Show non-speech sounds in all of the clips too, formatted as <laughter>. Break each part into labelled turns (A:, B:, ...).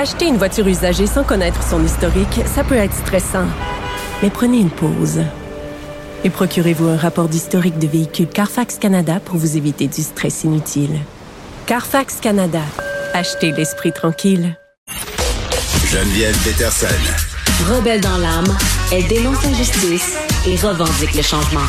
A: Acheter une voiture usagée sans connaître son historique, ça peut être stressant. Mais prenez une pause. Et procurez-vous un rapport d'historique de véhicule Carfax Canada pour vous éviter du stress inutile. Carfax Canada. Achetez l'esprit tranquille.
B: Geneviève Peterson.
C: Rebelle dans l'âme, elle dénonce l'injustice et revendique le changement.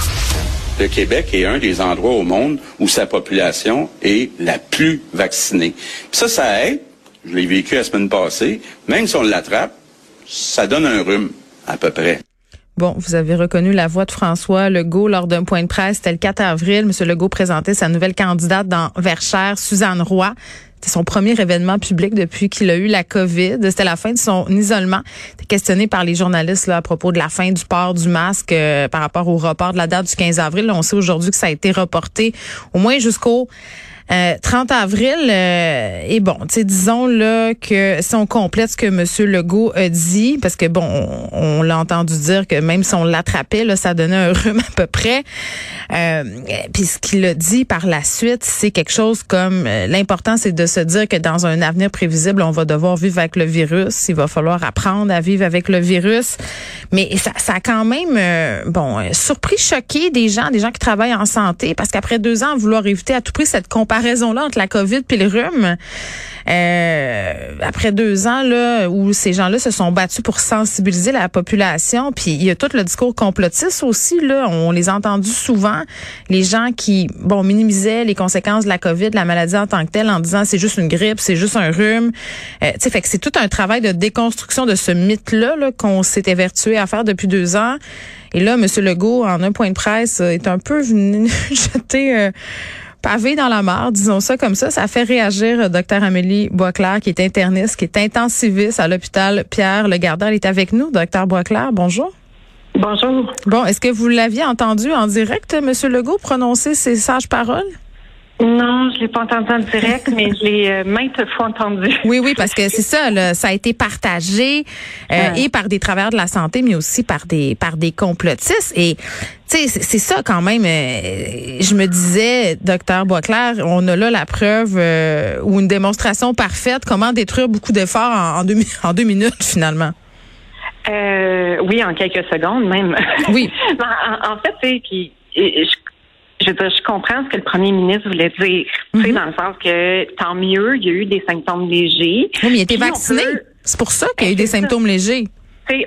D: Le Québec est un des endroits au monde où sa population est la plus vaccinée. Puis ça, ça aide. Je l'ai vécu la semaine passée. Même si on l'attrape, ça donne un rhume, à peu près.
E: Bon, vous avez reconnu la voix de François Legault lors d'un point de presse. C'était le 4 avril. Monsieur Legault présentait sa nouvelle candidate dans Verchères, Suzanne Roy. C'était son premier événement public depuis qu'il a eu la COVID. C'était la fin de son isolement. Il était questionné par les journalistes à propos de la fin du port du masque euh, par rapport au report de la date du 15 avril. on sait aujourd'hui que ça a été reporté au moins jusqu'au 30 euh, avril, euh, et bon, disons là que si on complète ce que M. Legault a dit, parce que bon, on, l'a entendu dire que même si on l'attrapait, là, ça donnait un <laughs> rhume à peu près. Euh, puis ce qu'il a dit par la suite, c'est quelque chose comme euh, l'important, c'est de se dire que dans un avenir prévisible, on va devoir vivre avec le virus. Il va falloir apprendre à vivre avec le virus. Mais ça, ça a quand même, bon, surpris, choqué des gens, des gens qui travaillent en santé, parce qu'après deux ans, vouloir éviter à tout prix cette comparaison comparaison-là entre la COVID et le rhume, euh, après deux ans là où ces gens-là se sont battus pour sensibiliser la population, puis il y a tout le discours complotiste aussi là, on les a entendus souvent, les gens qui bon minimisaient les conséquences de la COVID, la maladie en tant que telle, en disant c'est juste une grippe, c'est juste un rhume. Euh, tu sais, fait que c'est tout un travail de déconstruction de ce mythe-là -là, qu'on s'est évertué à faire depuis deux ans. Et là, M. Legault, en un point de presse, est un peu venu <laughs> jeter euh, pavé dans la mare, disons ça comme ça. Ça fait réagir euh, Dr Amélie Boisclair, qui est interniste, qui est intensiviste à l'hôpital Pierre Le Gardin. Elle est avec nous, Dr Boisclair. Bonjour.
F: Bonjour.
E: Bon, est-ce que vous l'aviez entendu en direct, M. Legault, prononcer ces sages paroles?
F: Non, je l'ai pas entendu en direct, <laughs> mais je l'ai euh, maintes fois entendu.
E: Oui, oui, parce que c'est ça, là, ça a été partagé euh, et par des travailleurs de la santé, mais aussi par des par des complotistes. Et tu sais, c'est ça quand même. Euh, je me disais, docteur Boisclair, on a là la preuve ou une démonstration parfaite comment détruire beaucoup d'efforts en, deux, en deux minutes finalement.
F: oui, en quelques secondes même.
E: Oui. <laughs>
F: en, en, fait, sais, je je, je comprends ce que le premier ministre voulait dire, tu sais, mhm. dans le sens que tant mieux, il y a eu des symptômes légers.
E: Oui, mais il était vacciné. C'est pour ça qu'il y a eu des symptômes légers.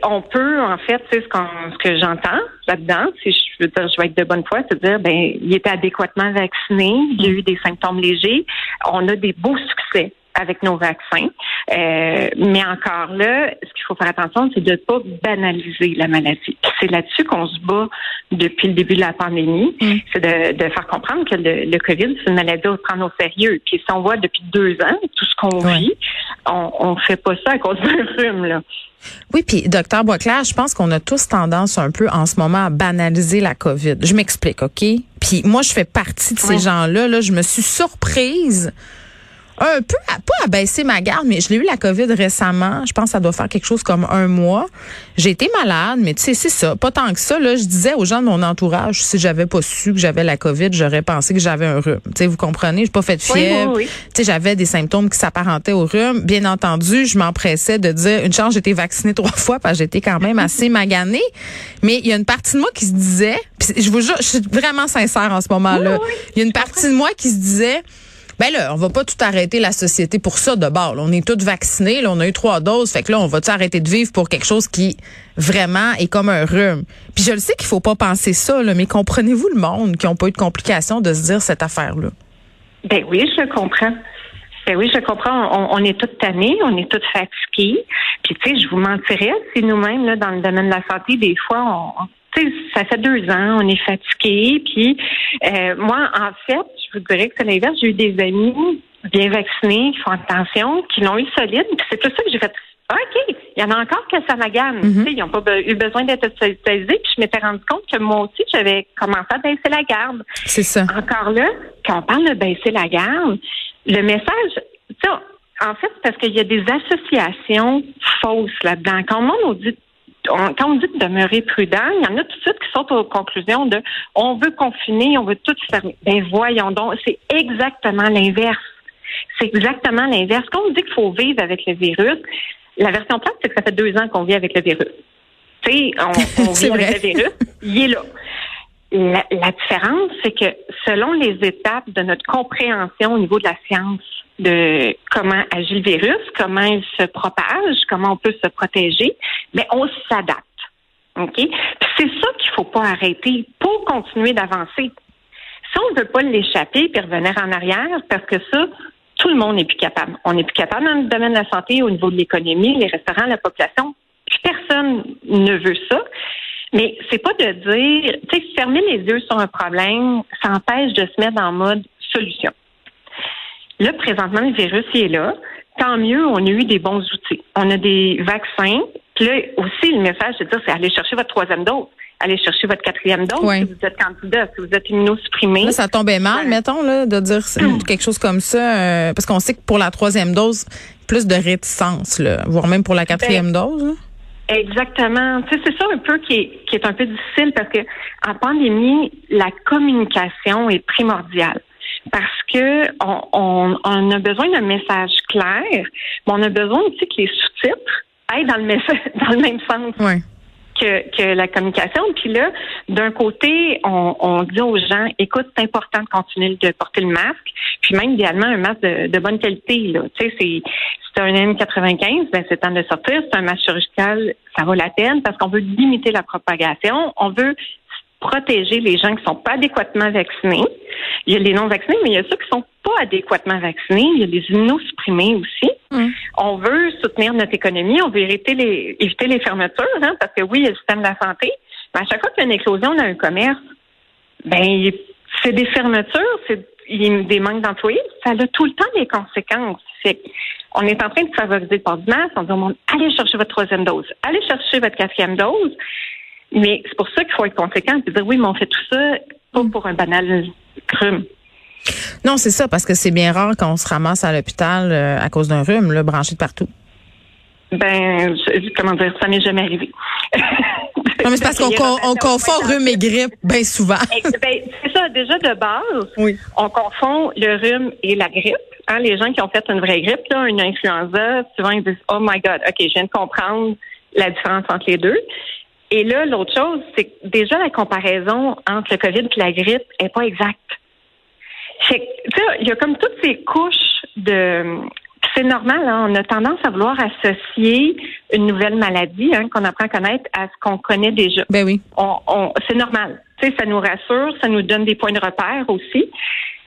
F: on peut, en fait, ce, ce que j'entends là-dedans, si je veux dire, je vais être de bonne foi, c'est dire, ben, il était adéquatement vacciné, il y a eu des symptômes légers, on a des beaux succès avec nos vaccins. Euh, mais encore là, ce qu'il faut faire attention, c'est de ne pas banaliser la maladie. C'est là-dessus qu'on se bat depuis le début de la pandémie. Mm. C'est de, de, faire comprendre que le, le COVID, c'est une maladie à prendre au sérieux. Puis si on voit depuis deux ans tout ce qu'on vit, on ne fait pas ça à cause d'un rhume. Là.
E: Oui, puis docteur Boisclair, je pense qu'on a tous tendance un peu en ce moment à banaliser la COVID. Je m'explique, OK? Puis moi, je fais partie de ces gens-là. Là, je me suis surprise un peu, pas à baisser ma garde, mais je l'ai eu la COVID récemment. Je pense que ça doit faire quelque chose comme un mois. J'ai été malade, mais tu sais, c'est ça. Pas tant que ça. Là, je disais aux gens de mon entourage, si j'avais pas su que j'avais la COVID, j'aurais pensé que j'avais un rhume. Tu sais, vous comprenez? J'ai pas fait de fièvre. Tu sais, j'avais des symptômes qui s'apparentaient au rhume. Bien entendu, je m'empressais de dire, une chance, j'ai été vaccinée trois fois parce que j'étais quand même <laughs> assez maganée. Mais il y a une partie de moi qui se disait, je vous jure, je suis vraiment sincère en ce moment-là. Il y a une partie de moi qui se disait, ben là, on va pas tout arrêter la société pour ça de bord. On est tous vaccinés, là, on a eu trois doses, fait que là, on va-tu arrêter de vivre pour quelque chose qui vraiment est comme un rhume? Puis je le sais qu'il faut pas penser ça, mais comprenez-vous le monde qui n'a pas eu de complications de se dire cette affaire-là?
F: Ben oui, je comprends. Ben oui, je comprends. On, est toutes tannés, on est toutes fatigués. Puis tu sais, je vous mentirais si nous-mêmes, là, dans le domaine de la santé, des fois, on, ça fait deux ans, on est fatigué. Puis euh, moi, en fait, je vous dirais que c'est l'inverse. J'ai eu des amis bien vaccinés, qui font attention, qui l'ont eu solide. Puis c'est tout ça que j'ai fait. Ah, OK, il y en a encore que ça la gamme.
E: Mhm.
F: Ils n'ont pas eu besoin d'être hospitalisés. Puis je m'étais rendu compte que moi aussi, j'avais commencé à baisser la garde.
E: C'est ça.
F: Encore là, quand on parle de baisser la garde, le message, tu sais, en fait, c'est parce qu'il y a des associations fausses là-dedans. Quand monde nous dit on- quand on dit de demeurer prudent, il y en a tout de suite qui sortent aux conclusions de on veut confiner, on veut tout fermer. Ben voyons donc, c'est exactement l'inverse. C'est exactement l'inverse. Quand on dit qu'il faut vivre avec le virus, la version plate, c'est que ça fait deux ans qu'on vit avec le virus. Tu sais, on, <laughs> vit avec
E: vrai.
F: le virus, il est là. La, la différence, c'est que selon les étapes de notre compréhension au niveau de la science de comment agit le virus, comment il se propage, comment on peut se protéger, mais on s'adapte. OK? C'est ça qu'il faut pas arrêter pour continuer d'avancer. Si on ne veut pas l'échapper puis revenir en arrière, parce que ça, tout le monde n'est plus capable. On n'est plus capable dans le domaine de la santé, au niveau de l'économie, les restaurants, la population. Personne ne veut ça. Mais c'est pas de dire, tu sais, fermer les yeux sur un problème, ça empêche de se mettre en mode solution. Là, présentement, le virus il est là. Tant mieux, on a eu des bons outils. On a des vaccins. Puis là, aussi, le message, c'est de dire, c'est aller chercher votre troisième dose. Aller chercher votre quatrième dose si vous êtes candidat, si vous êtes immunosupprimé.
E: Là, ça tombait mal, mettons, là, de dire <clears throat> quelque chose comme ça, euh, parce qu'on sait que pour la troisième dose, plus de réticence, là, voire même pour la quatrième dose. là.
F: Exactement. Tu sais, c'est ça un peu qui est, qui est un peu difficile parce que en pandémie, la communication est primordiale. Parce que on, on, on a besoin d'un message clair, mais on a besoin aussi que les sous-titres dans le, <laughs> dans le même sens
E: Ouais.
F: que, que la communication. Puis là, d'un côté, on, on dit aux gens, écoute, c'est important de continuer de porter le masque, puis même idéalement un masque de, de bonne qualité. Là. Tu sais, c'est c'est un N95, ben c'est temps de sortir. C'est un masque chirurgical, ça vaut la peine parce qu'on veut limiter la propagation. On veut protéger les gens qui sont pas adéquatement vaccinés. Il y a les non vaccinés, mais il y a ceux qui sont pas adéquatement vaccinés. Il y a les immunosupprimés aussi.
E: Mm.
F: On veut soutenir notre économie. On veut éviter les, éviter les fermetures, hein, parce que oui, il y a le système de la santé. Mais à chaque fois qu'il y a une éclosion un commerce, ben c'est des fermetures, c'est des manques d'employés. Ça a tout le temps des conséquences. On est en train de favoriser le port du masque. On dit au monde, allez chercher votre troisième dose, allez chercher votre quatrième dose. Mais c'est pour ça qu'il faut être conséquent et dire oui, mais on fait tout ça pas pour un banal rhume.
E: Non, c'est ça, parce que c'est bien rare qu'on se ramasse à l'hôpital euh, à cause d'un rhume, là, branché de partout.
F: Ben, je- comment dire, ça m'est jamais arrivé.
E: Non, mais c'est parce <laughs> qu'on con- on confond rhume et grippe bien souvent.
F: Ben, c'est ça, déjà de base,
E: Oui.
F: on confond le rhume et la grippe. Hein, les gens qui ont fait une vraie grippe, là, une influenza, souvent ils disent Oh my God, OK, je viens de comprendre la différence entre les deux. Et là, l'autre chose, c'est que déjà la comparaison entre le COVID et la grippe est pas exacte. Fait que, tu sais, il y a comme toutes ces couches de. C'est normal, hein, on a tendance à vouloir associer une nouvelle maladie hein, qu'on apprend à connaître à ce qu'on connaît déjà
E: Ben oui.
F: on, on- c'est normal. Tu sais, ça nous rassure, ça nous donne des points de repère aussi.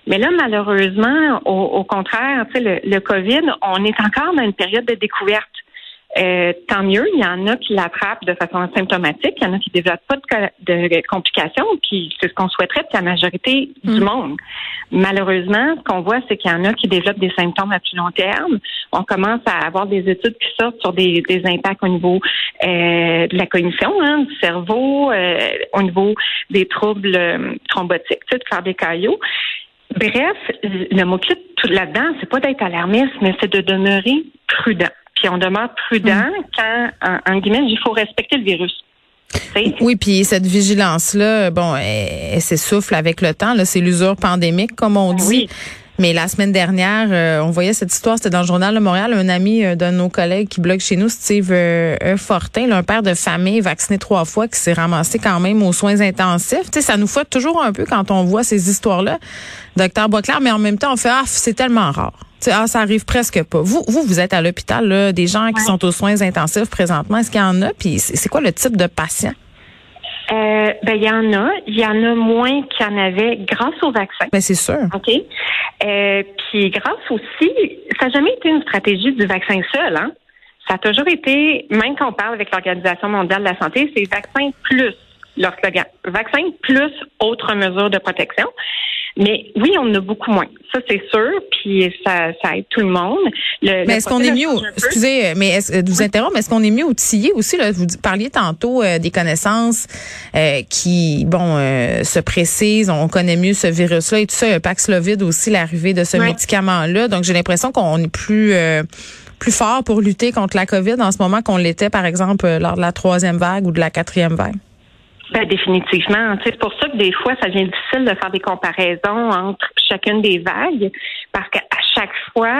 F: Mais là, malheureusement, au, au contraire, tu sais, le, le COVID, on est encore dans une période de découverte. Euh, tant mieux, il y en a qui l'attrapent de façon asymptomatique, il y en a qui ne développent pas de, de complications, puis c'est ce qu'on souhaiterait la majorité du monde. Malheureusement, ce qu'on voit, c'est qu'il y en a qui développent des symptômes à plus long terme. On commence à avoir des études qui sortent sur des, des impacts au niveau euh, de la cognition, hein, du cerveau, euh, au niveau des troubles euh, thrombotiques, tu sais, de faire des caillots. Bref, le mot-clé tout là-dedans, c'est pas d'être alarmiste, mais c'est de demeurer prudent. Puis on demeure prudent quand, en, en guillemets, il faut respecter le virus.
E: Oui, puis cette vigilance-là, bon, elle, elle s'essouffle avec le temps. Là, c'est l'usure pandémique, comme on dit.
F: Oui.
E: Mais la semaine dernière, euh, on voyait cette histoire, c'était dans le journal de Montréal, un ami euh, d'un de nos collègues qui blogue chez nous, Steve euh, euh, Fortin, là, un père de famille vacciné trois fois, qui s'est ramassé quand même aux soins intensifs. Tu sais, ça nous fait toujours un peu quand on voit ces histoires-là, docteur Boisclair, mais en même temps, on fait ah, c'est tellement rare. Tu sais, ah, ça arrive presque pas. Vous, vous, vous êtes à l'hôpital, là, des gens qui sont aux soins intensifs présentement. Est-ce qu'il y en a? Puis c'est quoi le type de patient?
F: Euh, ben il y en a, il y en a moins qu'il y en avait grâce au vaccin.
E: Ben c'est sûr.
F: OK? Euh, puis grâce aussi, ça n'a jamais été une stratégie du vaccin seul, hein? Ça a toujours été, même quand on parle avec l'Organisation mondiale de la santé, c'est vaccin plus leur slogan. Vaccin plus autres mesures de protection. Mais oui, on en a beaucoup moins. Ça, c'est sûr. Puis ça, ça aide tout le monde.
E: mais est-ce qu'on est mieux, excusez, mais est-ce, de vous interrompre, mais est-ce qu'on est mieux outillé aussi? Là, vous parliez tantôt euh, des connaissances euh, qui, bon, euh, se précisent. On connaît mieux ce virus-là et tout ça. Il y a Paxlovid aussi, l'arrivée de ce médicament-là. Donc, j'ai l'impression qu'on est plus plus fort pour lutter contre la COVID en ce moment qu'on l'était, par exemple, lors de la troisième vague ou de la quatrième vague?
F: Ben, définitivement. C'est pour ça que des fois, ça devient difficile de faire des comparaisons entre chacune des vagues, parce qu'à chaque fois,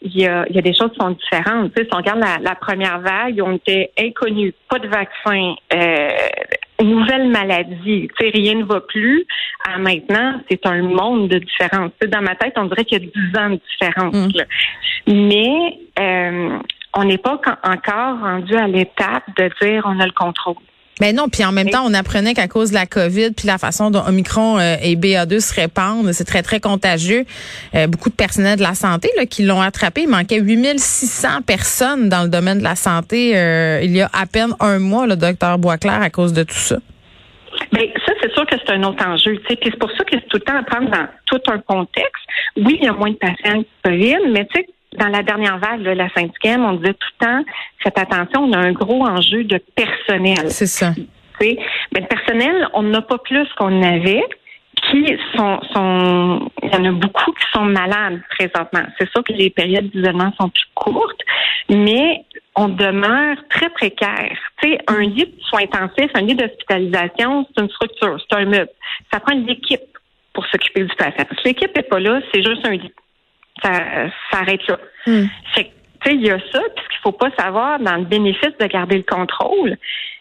F: il y a, il y a des choses qui sont différentes. si on regarde la, première vague, on était inconnus, pas de vaccin, euh, nouvelle maladie, rien ne va plus. À maintenant, c'est un monde de différence. dans ma tête, on dirait qu'il y a 10 ans de différence. Mmh. Mais euh, on n'est pas encore rendu à l'étape de dire on a le contrôle.
E: Mais ben non, puis en même temps, on apprenait qu'à cause de la COVID, puis la façon dont Omicron euh, et BA2 se répandent, c'est très, très contagieux. Euh, beaucoup de personnel de la santé là, qui l'ont attrapé. Il manquait 8600 personnes dans le domaine de la santé euh, il y a à peine un mois, le docteur Boisclair, à cause de tout ça.
F: Bien, ça, c'est sûr que c'est un autre enjeu. Puis c'est pour ça que c'est tout le temps à prendre dans tout un contexte. Oui, il y a moins de patients qui COVID, mais tu sais, dans la dernière vague, la cinquième, on disait tout le temps, faites attention, on a un gros enjeu de personnel.
E: C'est ça.
F: Mais le personnel, on n'a pas plus qu'on avait qui sont, sont, il y en a beaucoup qui sont malades présentement. C'est sûr que les périodes d'isolement sont plus courtes, mais on demeure très précaire. Tu sais, un lit de soins intensifs, un lit d'hospitalisation, c'est une structure, c'est un meuble. Ça prend une équipe pour s'occuper du patient. L'équipe n'est pas là, c'est juste un lit ça, s'arrête là. Hmm. il y a ça, puis ce qu'il faut pas savoir dans le bénéfice de garder le contrôle,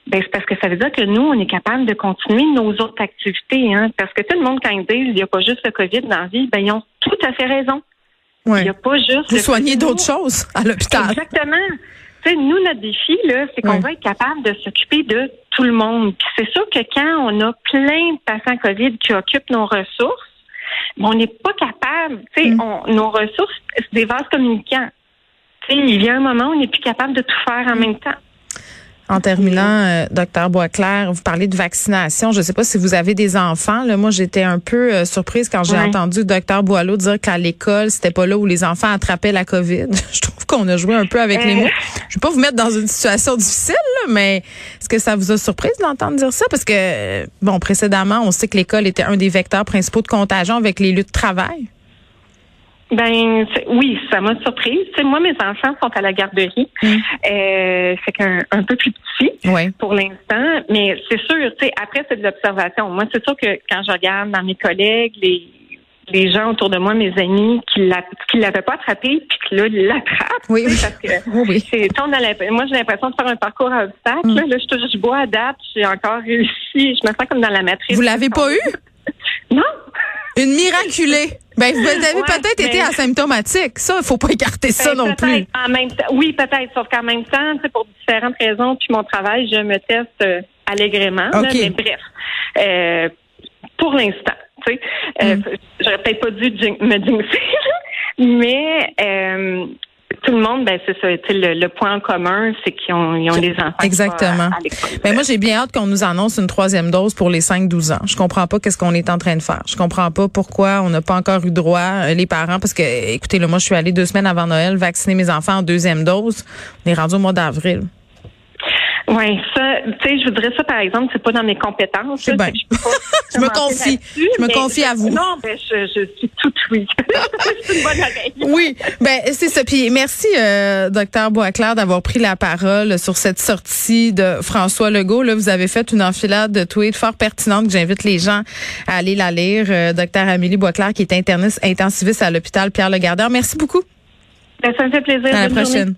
F: ben, c'est parce que ça veut dire que nous, on est capable de continuer nos autres activités, hein. Parce que tout le monde, quand ils disent il n'y a pas juste le COVID dans la vie, ben, ils ont tout à fait raison. Il n'y a pas juste.
E: Vous soignez d'autres choses à l'hôpital.
F: Exactement. nous, notre défi, là, c'est qu'on va être capable de s'occuper de tout le monde. c'est sûr que quand on a plein de patients COVID qui occupent nos ressources, on n'est pas capable. Tu sais, mm. nos ressources, c'est des vases communicants. Tu sais, il y a un moment où on n'est plus capable de tout faire en même temps.
E: En terminant, euh, docteur Boisclair, vous parlez de vaccination. Je ne sais pas si vous avez des enfants. Là, moi, j'étais un peu euh, surprise quand j'ai entendu le docteur Boileau dire qu'à l'école, c'était pas là où les enfants attrapaient la COVID. <laughs> Je trouve qu'on a joué un peu avec les euh. mots. Je vais pas vous mettre dans une situation difficile, mais est-ce que ça vous a surprise d'entendre dire ça? Parce que, bon, précédemment, on sait que l'école était un des vecteurs principaux de contagion avec les lieux de travail.
F: Ben oui, ça m'a surprise. Moi, mes enfants sont à la garderie. Mm. Euh, c'est qu'un un peu plus petit pour l'instant. Mais c'est sûr, tu sais, après, c'est de l'observation. Moi, c'est sûr que quand je regarde dans mes collègues, les les gens autour de moi, mes amis, qui ne l'avaient pas attrapé, puis que là, ils l'attrapent.
E: Oui, parce que <laughs>
F: oui. C'est, moi, j'ai l'impression de faire un parcours à obstacles. Mm. Là, je, je bois à date, j'ai encore réussi. Je me sens comme dans la matrice.
E: Vous l'avez pas eu? <laughs>
F: non.
E: Une miraculée. Ben, vous avez peut-être été asymptomatique. Ça, il faut pas écarter ça ben, non plus.
F: En même temps, oui, peut-être. Sauf qu'en même temps, pour différentes raisons, puis mon travail, je me teste euh, allègrement. mais bref, euh, pour l'instant, tu sais, euh, mm. J'aurais peut-être pas dû me jinxer, mais euh, tout le monde, ben c'est ça. Le, le, point en commun, c'est qu'ils ont, ils ont des enfants.
E: Exactement. ben moi, j'ai bien hâte qu'on nous annonce une troisième dose pour les 5-12 ans. Je comprends pas qu'est-ce qu'on est en train de faire. Je comprends pas pourquoi on n'a pas encore eu droit, euh, les parents, parce que, écoutez, là, moi, je suis allée deux semaines avant Noël vacciner mes enfants en deuxième dose. On est rendu au mois d'avril.
F: Oui, ça, tu sais, je voudrais ça, par exemple, c'est pas dans mes compétences.
E: C'est bien. <laughs> Je, me confie. Je me confie à vous.
F: Non, ben, je, je suis toute oui. <laughs> c'est une bonne oreille.
E: Oui, ben, c'est ça. Puis merci, euh, docteur Boisclair, d'avoir pris la parole sur cette sortie de François Legault. Là, vous avez fait une enfilade de tweets fort pertinente que j'invite les gens à aller la lire. Euh, docteur Amélie Boisclair, qui est interniste intensiviste à l'hôpital Pierre-Legardeur. Merci beaucoup.
F: Ben, ça me fait plaisir.
E: À la prochaine.